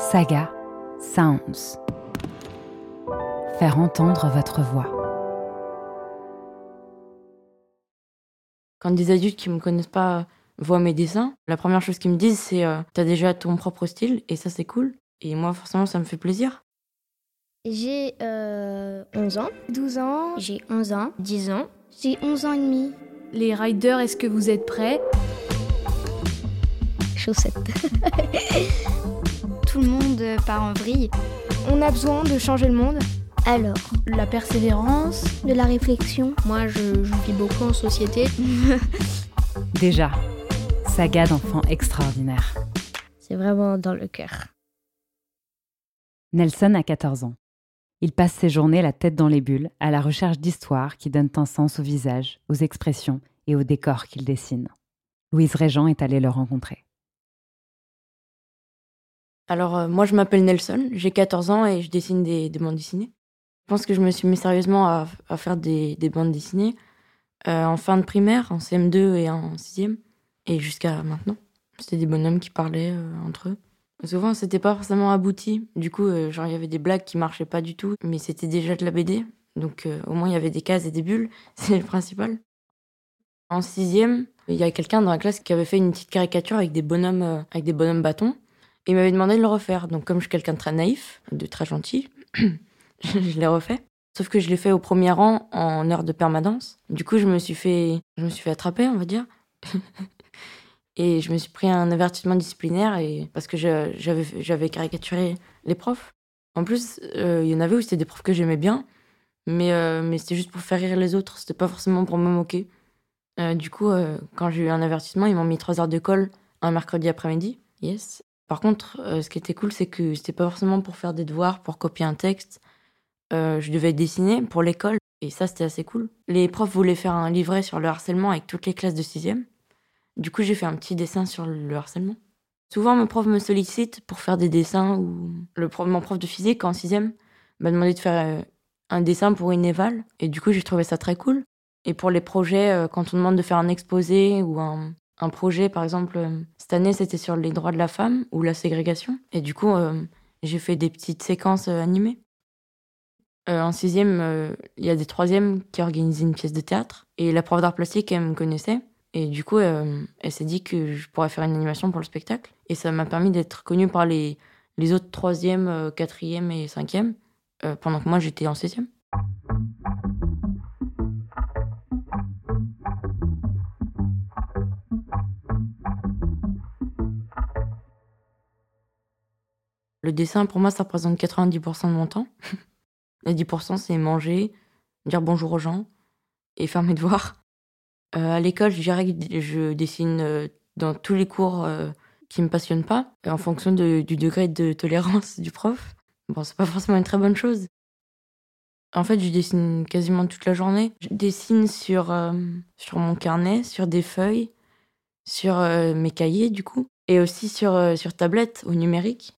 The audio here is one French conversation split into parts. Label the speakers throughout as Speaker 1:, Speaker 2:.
Speaker 1: Saga Sounds. Faire entendre votre voix.
Speaker 2: Quand des adultes qui me connaissent pas voient mes dessins, la première chose qu'ils me disent c'est euh, t'as déjà ton propre style et ça c'est cool. Et moi forcément ça me fait plaisir.
Speaker 3: J'ai euh, 11 ans.
Speaker 4: 12 ans.
Speaker 3: J'ai 11 ans. 10 ans.
Speaker 4: J'ai 11 ans et demi.
Speaker 5: Les riders, est-ce que vous êtes prêts?
Speaker 3: Chaussettes.
Speaker 4: Tout le monde part en vrille. On a besoin de changer le monde.
Speaker 3: Alors,
Speaker 5: La persévérance
Speaker 4: De la réflexion.
Speaker 3: moi je, je vis beaucoup en société.
Speaker 1: Déjà, saga d'enfants extraordinaires.
Speaker 3: C'est vraiment dans le cœur.
Speaker 1: Nelson a 14 ans. Il passe ses journées la tête dans les bulles à la recherche d'histoires qui donnent un sens au visage, aux expressions et aux décors qu'il dessine. Louise Régent est allée le rencontrer.
Speaker 2: Alors euh, moi je m'appelle Nelson, j'ai 14 ans et je dessine des, des bandes dessinées. Je pense que je me suis mis sérieusement à, faire des, des bandes dessinées euh, en fin de primaire, en CM2 et en 6e, et jusqu'à maintenant. C'était des bonhommes qui parlaient euh, entre eux. Souvent c'était pas forcément abouti, du coup genre il y avait des blagues qui marchaient pas du tout, mais c'était déjà de la BD, donc au moins il y avait des cases et des bulles, c'est le principal. En sixième, il y a quelqu'un dans la classe qui avait fait une petite caricature avec des bonhommes, avec des bonhommes bâtons. Il m'avait demandé de le refaire. Donc comme je suis quelqu'un de très naïf, de très gentil, je l'ai refait. Sauf que je l'ai fait au premier rang en heure de permanence. Du coup, je me suis fait, je me suis fait attraper, on va dire. et je me suis pris un avertissement disciplinaire et parce que j'avais caricaturé les profs. En plus, euh, il y en avait où c'était des profs que j'aimais bien, mais euh, mais c'était juste pour faire rire les autres. C'était pas forcément pour me moquer. Euh, du coup, quand j'ai eu un avertissement, ils m'ont mis trois heures de colle un mercredi après-midi. Yes. Par contre, euh, ce qui était cool, c'est que c'était pas forcément pour faire des devoirs, pour copier un texte. Euh, je devais dessiner pour l'école, et ça, c'était assez cool. Les profs voulaient faire un livret sur le harcèlement avec toutes les classes de 6e. Du coup, j'ai fait un petit dessin sur le harcèlement. Souvent, mes profs me sollicitent pour faire des dessins, ou le mon prof de physique en 6e m'a demandé de faire euh, un dessin pour une éval, et du coup, j'ai trouvé ça très cool. Et pour les projets, quand on demande de faire un exposé ou un, un projet, par exemple, euh, cette année, c'était sur les droits de la femme ou la ségrégation. Et du coup, euh, j'ai fait des petites séquences euh, animées. Euh, en sixième, il y a des troisièmes qui organisaient une pièce de théâtre. Et la prof d'art plastique, elle me connaissait. Et du coup, elle s'est dit que je pourrais faire une animation pour le spectacle. Et ça m'a permis d'être connue par les, les autres troisièmes, quatrièmes et cinquièmes, pendant que moi, j'étais en sixième. Le dessin, pour moi, ça représente 90% de mon temps. Les 10%, c'est manger, dire bonjour aux gens et faire mes devoirs. Euh, à l'école, je dirais que je dessine euh, dans tous les cours euh, qui me passionnent pas, en fonction du degré de tolérance du prof. Bon, c'est pas forcément une très bonne chose. En fait, je dessine quasiment toute la journée. Je dessine sur, sur mon carnet, sur des feuilles, sur mes cahiers, du coup, et aussi sur, sur tablette au numérique.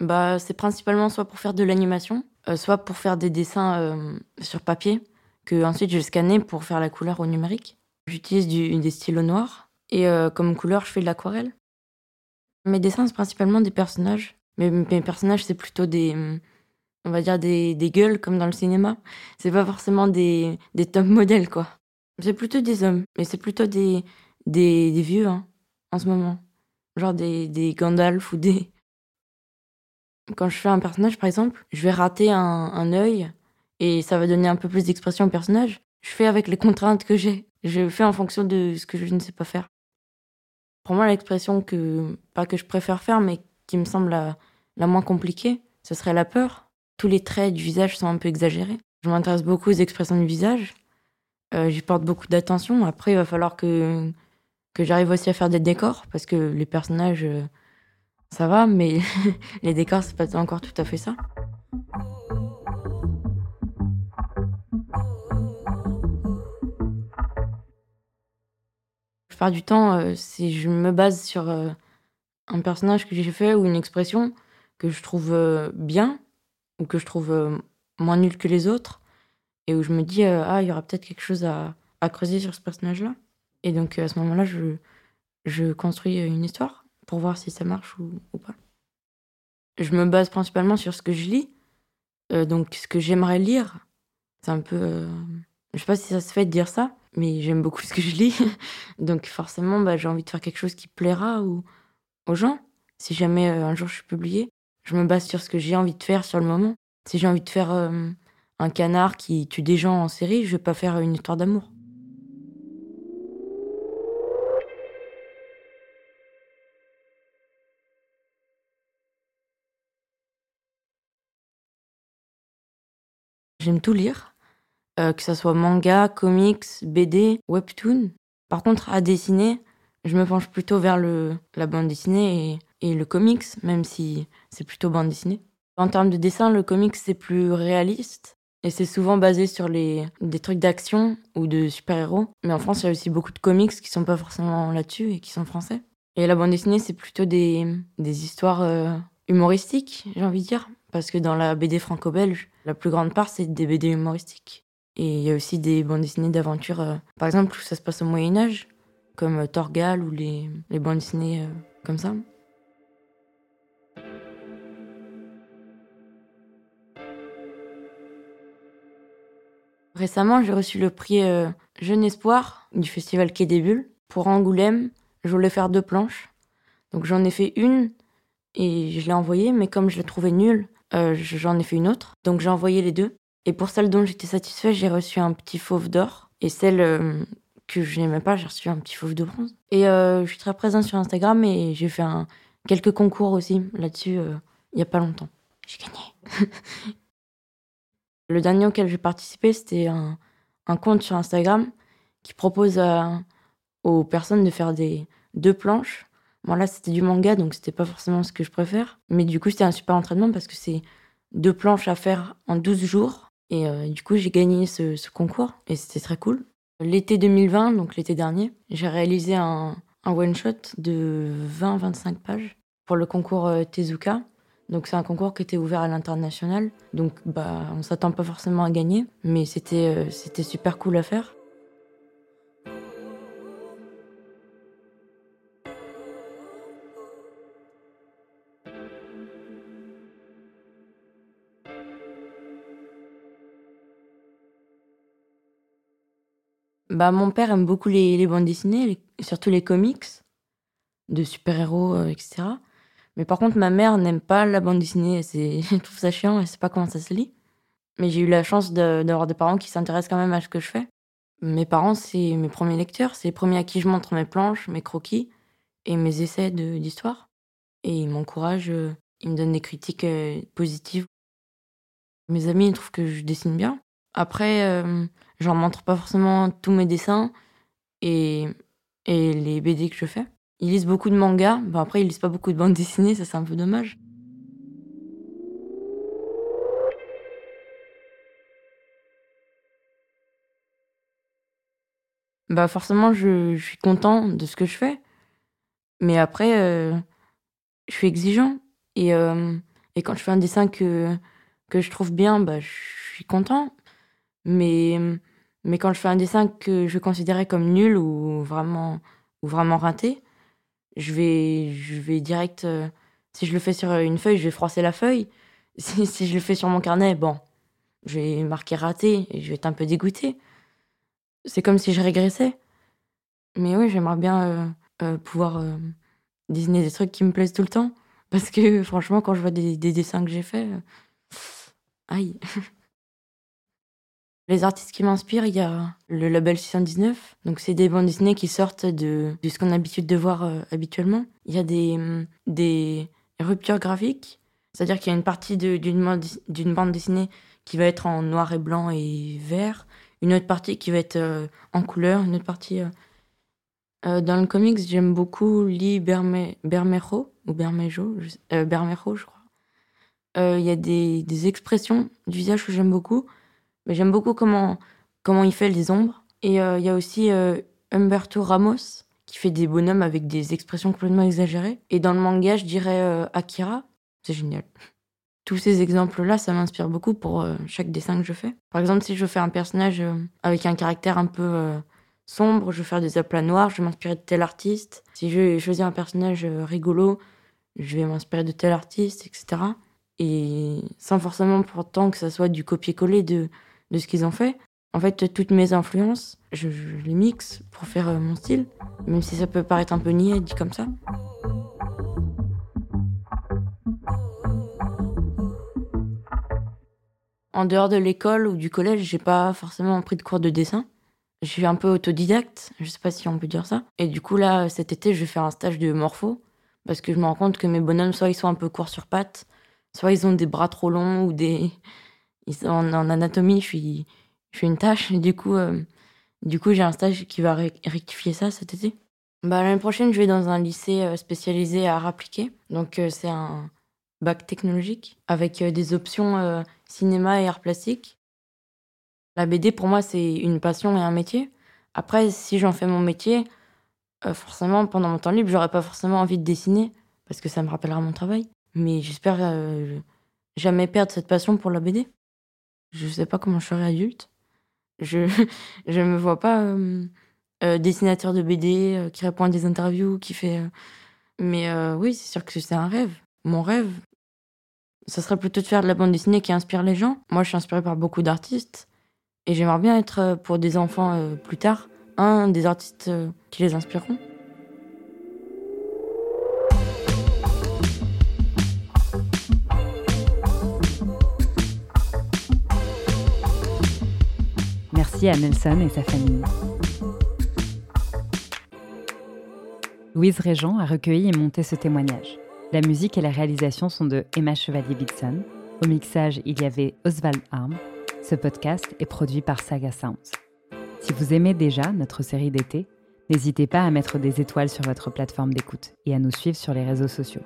Speaker 2: Bah, c'est principalement soit pour faire de l'animation, euh, soit pour faire des dessins euh, sur papier, que ensuite je scanner pour faire la couleur au numérique. J'utilise des stylos noirs et euh, comme couleur, je fais de l'aquarelle. Mes dessins, c'est principalement des personnages. Mais mes personnages, c'est plutôt des, on va dire des, des gueules comme dans le cinéma. C'est pas forcément des, des top modèles, quoi. C'est plutôt des hommes, mais c'est plutôt des, des, des vieux, hein, en ce moment. Genre des, des Gandalf ou des, quand je fais un personnage, par exemple, je vais rater un, œil et ça va donner un peu plus d'expression au personnage. Je fais avec les contraintes que j'ai. Je fais en fonction de ce que je ne sais pas faire. Pour moi, l'expression que, pas que je préfère faire, mais qui me semble la, la moins compliquée, ce serait la peur. Tous les traits du visage sont un peu exagérés. Je m'intéresse beaucoup aux expressions du visage. Euh, J'y porte beaucoup d'attention. Après, il va falloir que, que j'arrive aussi à faire des décors, parce que les personnages, euh, ça va, mais les décors, c'est pas encore tout à fait ça. La plupart du temps, euh, c'est je me base sur euh, un personnage que j'ai fait ou une expression que je trouve euh, bien ou que je trouve moins nul que les autres et où je me dis ah il y aura peut-être quelque chose à, à creuser sur ce personnage-là. Et donc à ce moment-là, je, je construis une histoire pour voir si ça marche ou, pas. Je me base principalement sur ce que je lis, donc ce que j'aimerais lire. C'est un peu. je sais pas si ça se fait de dire ça, mais j'aime beaucoup ce que je lis. donc forcément, bah, j'ai envie de faire quelque chose qui plaira ou, aux gens. Si jamais un jour je suis publiée, je me base sur ce que j'ai envie de faire sur le moment. Si j'ai envie de faire un canard qui tue des gens en série, je vais pas faire une histoire d'amour. J'aime tout lire, euh, que ce soit manga, comics, BD, webtoon. Par contre, à dessiner, je me penche plutôt vers le, la bande dessinée et, et le comics, même si c'est plutôt bande dessinée. En termes de dessin, le comics c'est plus réaliste et c'est souvent basé sur les, des trucs d'action ou de super-héros. Mais en France, il y a aussi beaucoup de comics qui sont pas forcément là-dessus et qui sont français. Et la bande dessinée, c'est plutôt des, des histoires euh, humoristiques, j'ai envie de dire. Parce que dans la BD franco-belge, la plus grande part, c'est des BD humoristiques. Et il y a aussi des bandes dessinées d'aventure, euh, par exemple, où ça se passe au Moyen-Âge, comme euh, Torgal ou les, bandes dessinées euh, comme ça. Récemment, j'ai reçu le prix Jeune Espoir du festival Quai des Bulles. Pour Angoulême, je voulais faire deux planches. Donc j'en ai fait une et je l'ai envoyée, mais comme je l'ai trouvée nulle, euh, j'en ai fait une autre. Donc j'ai envoyé les deux. Et pour celle dont j'étais satisfaite, j'ai reçu un petit fauve d'or. Et celle euh, que je n'aimais pas, j'ai reçu un petit fauve de bronze. Et euh, je suis très présente sur Instagram et j'ai fait quelques concours aussi là-dessus il n'y a pas longtemps. J'ai gagné. Le dernier auquel j'ai participé, c'était un, un, compte sur Instagram qui propose aux personnes de faire des deux planches Bon, là, c'était du manga, donc c'était pas forcément ce que je préfère. Mais du coup, c'était un super entraînement parce que c'est deux planches à faire en 12 jours. Et euh, du coup, j'ai gagné ce, concours et c'était très cool. L'été 2020, donc l'été dernier, j'ai réalisé un, one-shot de 20-25 pages pour le concours euh, Tezuka. Donc c'est un concours qui était ouvert à l'international. Donc bah on s'attend pas forcément à gagner, mais c'était euh, c'était super cool à faire. Bah, mon père aime beaucoup les, bandes dessinées, surtout les comics de super-héros, euh, etc. Mais par contre, ma mère n'aime pas la bande dessinée. Elle, trouve ça chiant, elle sait pas comment ça se lit. Mais j'ai eu la chance d'avoir des parents qui s'intéressent quand même à ce que je fais. Mes parents, c'est mes premiers lecteurs. C'est les premiers à qui je montre mes planches, mes croquis et mes essais d'histoire. Et ils m'encouragent, euh, ils me donnent des critiques euh, positives. Mes amis, ils trouvent que je dessine bien. Après, J'en montre pas forcément tous mes dessins et, et les BD que je fais. Ils lisent beaucoup de mangas. Bon, après, ils lisent pas beaucoup de bandes dessinées, ça c'est un peu dommage. Bah forcément, je, suis content de ce que je fais. Mais après, euh, je suis exigeant. Et, euh, et quand je fais un dessin que, que je trouve bien, bah, je suis content. Mais, mais quand je fais un dessin que je considérais comme nul ou vraiment, ou vraiment raté, je vais, je vais direct. Euh, si je le fais sur une feuille, je vais froisser la feuille. Si, si je le fais sur mon carnet, bon, je vais marquer raté et je vais être un peu dégoûté. C'est comme si je régressais. Mais oui, j'aimerais bien euh, euh, pouvoir dessiner des trucs qui me plaisent tout le temps. Parce que franchement, quand je vois des, des dessins que j'ai faits, aïe. Les artistes qui m'inspirent, il y a le label 619. Donc, c'est des bandes dessinées qui sortent de, ce qu'on a l'habitude de voir euh, habituellement. Il y a des, mm, des ruptures graphiques. C'est-à-dire qu'il y a une partie d'une bande dessinée qui va être en noir et blanc et vert. Une autre partie qui va être euh, en couleur. Une autre partie. Euh, dans le comics, j'aime beaucoup Lee Bermejo, ou Bermejo, Bermejo, je crois. Il y a des expressions du visage que j'aime beaucoup mais j'aime beaucoup comment, comment il fait les ombres. Et euh, il y a aussi euh, Humberto Ramos qui fait des bonhommes avec des expressions complètement exagérées. Et dans le manga, je dirais euh, Akira. C'est génial. Tous ces exemples-là, ça m'inspire beaucoup pour chaque dessin que je fais. Par exemple, si je fais un personnage avec un caractère un peu sombre, je vais faire des aplats noirs, je vais m'inspirer de tel artiste. Si je choisis un personnage rigolo, je vais m'inspirer de tel artiste, etc. Et sans forcément pourtant que ça soit du copier-coller de, de ce qu'ils ont fait. En fait, toutes mes influences, je, les mixe pour faire euh, mon style, même si ça peut paraître un peu niais dit comme ça. En dehors de l'école ou du collège, j'ai pas forcément pris de cours de dessin. Je suis un peu autodidacte, je sais pas si on peut dire ça. Et du coup, là, cet été, je vais faire un stage de morpho, parce que je me rends compte que mes bonhommes, soit ils sont un peu courts sur pattes, soit ils ont des bras trop longs ou des. En, anatomie, je suis, une tâche. Et du coup, euh, coup j'ai un stage qui va rectifier ça cet été. Bah, L'année prochaine, je vais dans un lycée euh, spécialisé à appliqué. Donc, euh, c'est un bac technologique avec des options cinéma et art plastique. La BD, pour moi, c'est une passion et un métier. Après, si j'en fais mon métier, forcément, pendant mon temps libre, j'aurais pas forcément envie de dessiner parce que ça me rappellera mon travail. Mais j'espère jamais perdre cette passion pour la BD. Je sais pas comment je serai adulte. Je je me vois pas euh, euh, dessinateur de BD euh, qui répond à des interviews, qui fait. Mais oui, c'est sûr que c'est un rêve. Mon rêve, ça serait plutôt de faire de la bande dessinée qui inspire les gens. Moi, je suis inspirée par beaucoup d'artistes et j'aimerais bien être pour des enfants plus tard un des artistes qui les inspireront.
Speaker 1: À Nelson et sa famille. Louise Régent a recueilli et monté ce témoignage. La musique et la réalisation sont de Emma Chevalier-Bitson. Au mixage, il y avait Oswald Arm. Ce podcast est produit par Saga Sounds. Si vous aimez déjà notre série d'été, n'hésitez pas à mettre des étoiles sur votre plateforme d'écoute et à nous suivre sur les réseaux sociaux.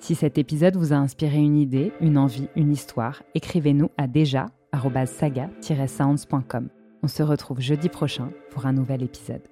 Speaker 1: Si cet épisode vous a inspiré une idée, une envie, une histoire, écrivez-nous à déjà saga-sounds.com. On se retrouve jeudi prochain pour un nouvel épisode.